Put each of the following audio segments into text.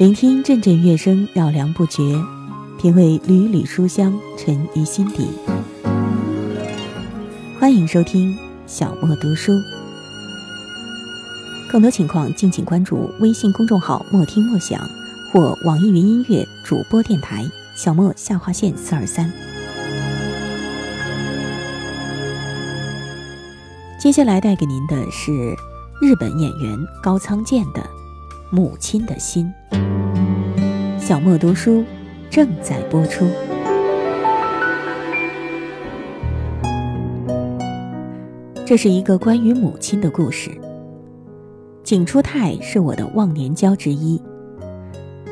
聆听阵阵乐声，绕梁不绝；品味缕缕书香，沉于心底。欢迎收听小莫读书。更多情况，敬请关注微信公众号“莫听莫想”或网易云音乐主播电台“小莫下划线四二三”。接下来带给您的是日本演员高仓健的《母亲的心》。小莫读书正在播出。这是一个关于母亲的故事。景初泰是我的忘年交之一。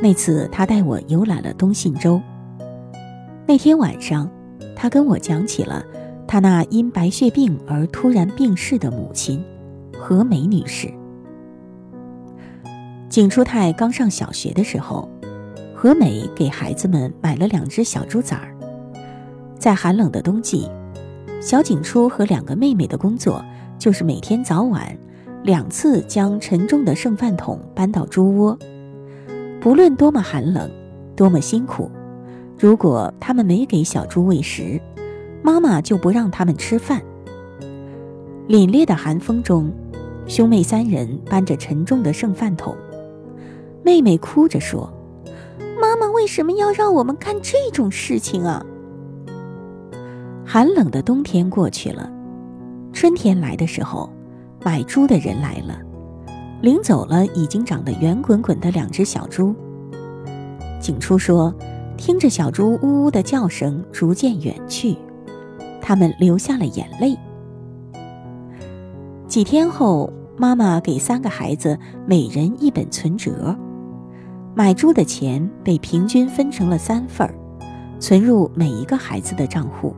那次他带我游览了东信州。那天晚上，他跟我讲起了。他那因白血病而突然病逝的母亲，何美女士。景初太刚上小学的时候，何美给孩子们买了两只小猪崽儿。在寒冷的冬季，小景初和两个妹妹的工作就是每天早晚两次将沉重的剩饭桶搬到猪窝。不论多么寒冷，多么辛苦，如果他们没给小猪喂食，妈妈就不让他们吃饭。凛冽的寒风中，兄妹三人搬着沉重的剩饭桶。妹妹哭着说：“妈妈为什么要让我们干这种事情啊？”寒冷的冬天过去了，春天来的时候，买猪的人来了，领走了已经长得圆滚滚的两只小猪。景初说：“听着小猪呜呜的叫声逐渐远去。”他们流下了眼泪。几天后，妈妈给三个孩子每人一本存折，买猪的钱被平均分成了三份儿，存入每一个孩子的账户。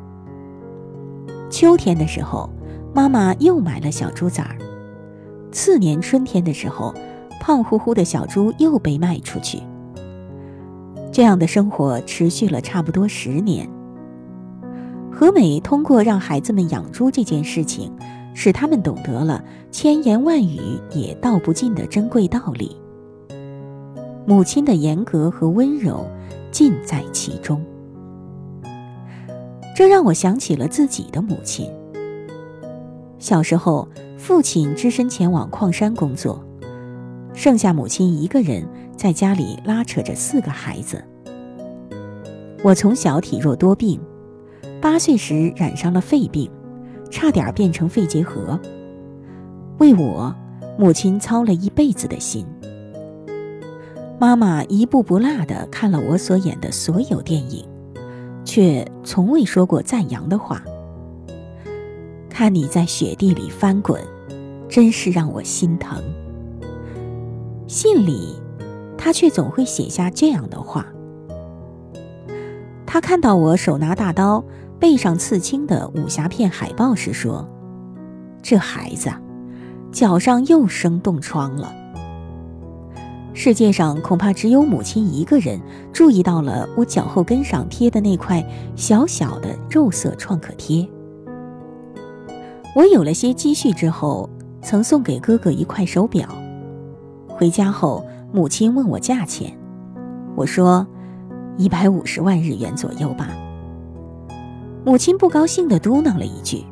秋天的时候，妈妈又买了小猪崽儿。次年春天的时候，胖乎乎的小猪又被卖出去。这样的生活持续了差不多十年。和美通过让孩子们养猪这件事情，使他们懂得了千言万语也道不尽的珍贵道理。母亲的严格和温柔尽在其中。这让我想起了自己的母亲。小时候，父亲只身前往矿山工作，剩下母亲一个人在家里拉扯着四个孩子。我从小体弱多病。八岁时染上了肺病，差点变成肺结核。为我，母亲操了一辈子的心。妈妈一步不落地看了我所演的所有电影，却从未说过赞扬的话。看你在雪地里翻滚，真是让我心疼。信里，他却总会写下这样的话。他看到我手拿大刀。背上刺青的武侠片海报时说：“这孩子，脚上又生冻疮了。”世界上恐怕只有母亲一个人注意到了我脚后跟上贴的那块小小的肉色创可贴。我有了些积蓄之后，曾送给哥哥一块手表。回家后，母亲问我价钱，我说：“一百五十万日元左右吧。”母亲不高兴地嘟囔了一句：“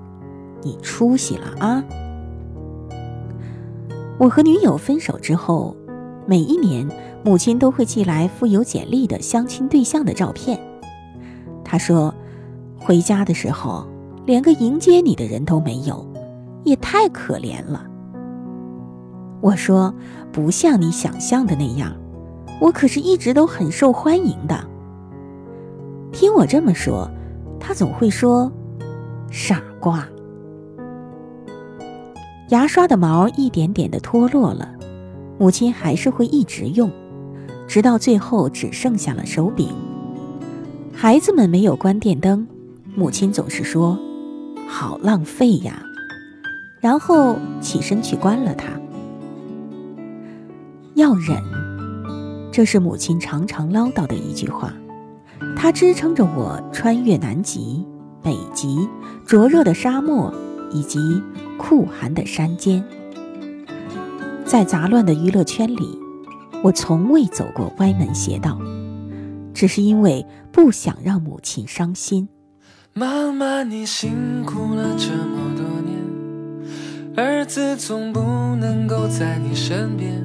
你出息了啊！”我和女友分手之后，每一年母亲都会寄来附有简历的相亲对象的照片。她说：“回家的时候连个迎接你的人都没有，也太可怜了。”我说：“不像你想象的那样，我可是一直都很受欢迎的。”听我这么说。他总会说：“傻瓜。”牙刷的毛一点点的脱落了，母亲还是会一直用，直到最后只剩下了手柄。孩子们没有关电灯，母亲总是说：“好浪费呀。”然后起身去关了它。要忍，这是母亲常常唠叨的一句话。它支撑着我穿越南极、北极、灼热的沙漠以及酷寒的山间。在杂乱的娱乐圈里，我从未走过歪门邪道，只是因为不想让母亲伤心。妈妈，你辛苦了这么多年，儿子总不能够在你身边，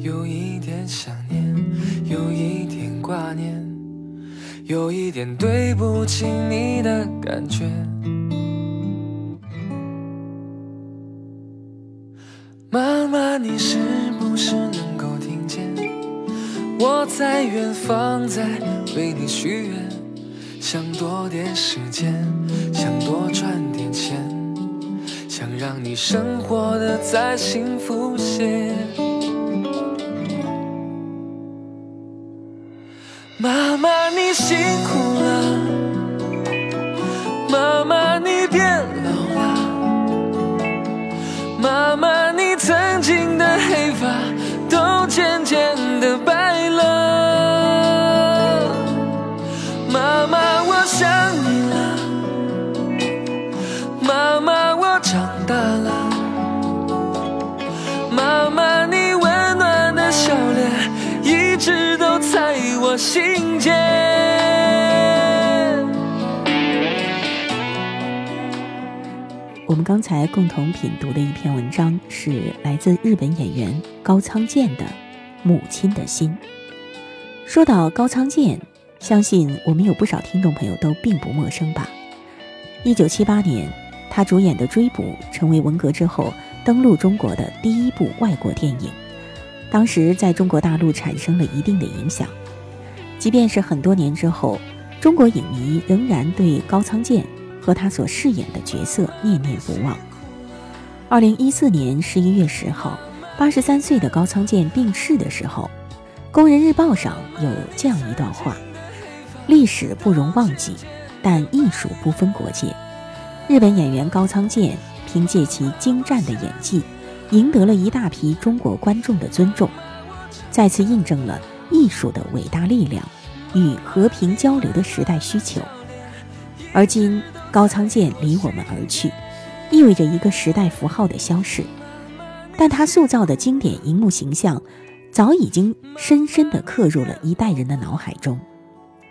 有一点想念，有一点挂念，有一点对不起你的感觉。你是不是能够听见？我在远方，在为你许愿，想多点时间，想多赚点钱，想让你生活的再幸福些。妈妈，你辛苦了，我们刚才共同品读的一篇文章是来自日本演员高仓健的《母亲的心》。说到高仓健，相信我们有不少听众朋友都并不陌生吧？一九七八年，他主演的《追捕》成为文革之后登陆中国的第一部外国电影，当时在中国大陆产生了一定的影响。即便是很多年之后，中国影迷仍然对高仓健。和他所饰演的角色念念不忘。二零一四年十一月十号，八十三岁的高仓健病逝的时候，《工人日报》上有这样一段话：“历史不容忘记，但艺术不分国界。日本演员高仓健凭借其精湛的演技，赢得了一大批中国观众的尊重，再次印证了艺术的伟大力量与和平交流的时代需求。而今。”高仓健离我们而去，意味着一个时代符号的消逝，但他塑造的经典荧幕形象，早已经深深地刻入了一代人的脑海中，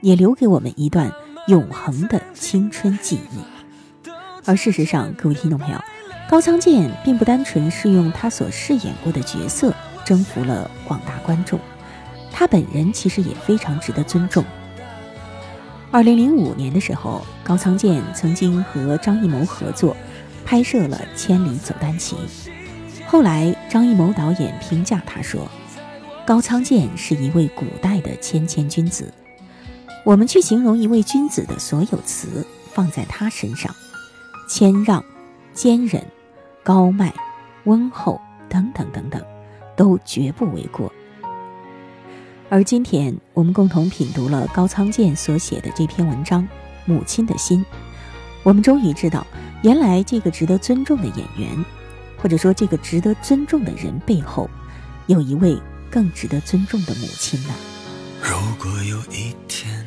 也留给我们一段永恒的青春记忆。而事实上，各位听众朋友，高仓健并不单纯是用他所饰演过的角色征服了广大观众，他本人其实也非常值得尊重。二零零五年的时候，高仓健曾经和张艺谋合作，拍摄了《千里走单骑》。后来，张艺谋导演评价他说：“高仓健是一位古代的谦谦君子。我们去形容一位君子的所有词，放在他身上，谦让、坚忍、高迈、温厚等等等等，都绝不为过。”而今天，我们共同品读了高仓健所写的这篇文章《母亲的心》，我们终于知道，原来这个值得尊重的演员，或者说这个值得尊重的人背后，有一位更值得尊重的母亲呢。如果有一天，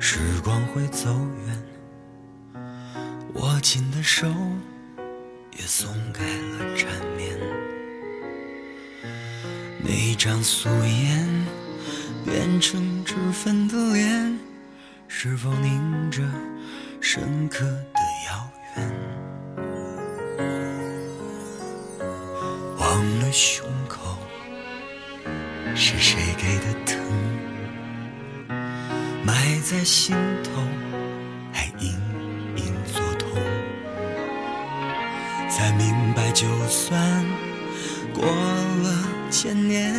时光会走远，握紧的手也松开了缠绵。那张素颜变成脂粉的脸，是否凝着深刻的遥远？忘了胸口是谁给的疼，埋在心头还隐隐作痛，才明白就算过了。千年，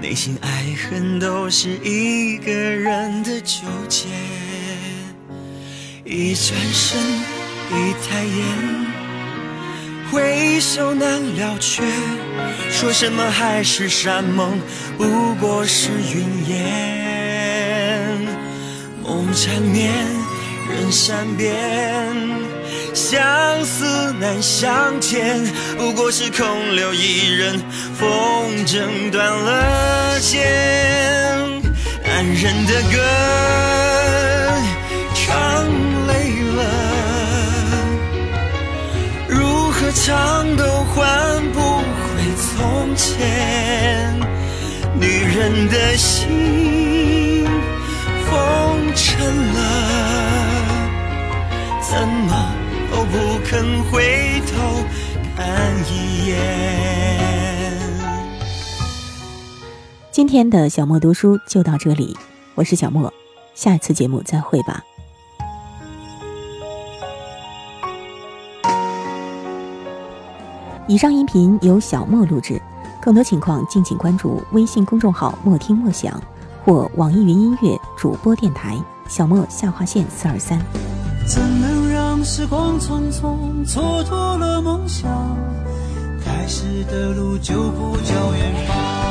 内心爱恨都是一个人的纠结。一转身，一抬眼，回首难了却。说什么海誓山盟，不过是云烟。梦缠绵，人善变。相思难相见，不过是空留一人，风筝断了线。男人的歌唱累了，如何唱都换不回从从前，女人的心风尘了，怎么都不肯回头看一眼。今天的小莫读书就到这里，我是小莫，下次节目再会吧。以上音频由小莫录制，更多情况敬请关注微信公众号“莫听莫想”或网易云音乐主播电台“小莫下划线四二三”。时光匆匆蹉跎了梦想？开始的路就不叫远方。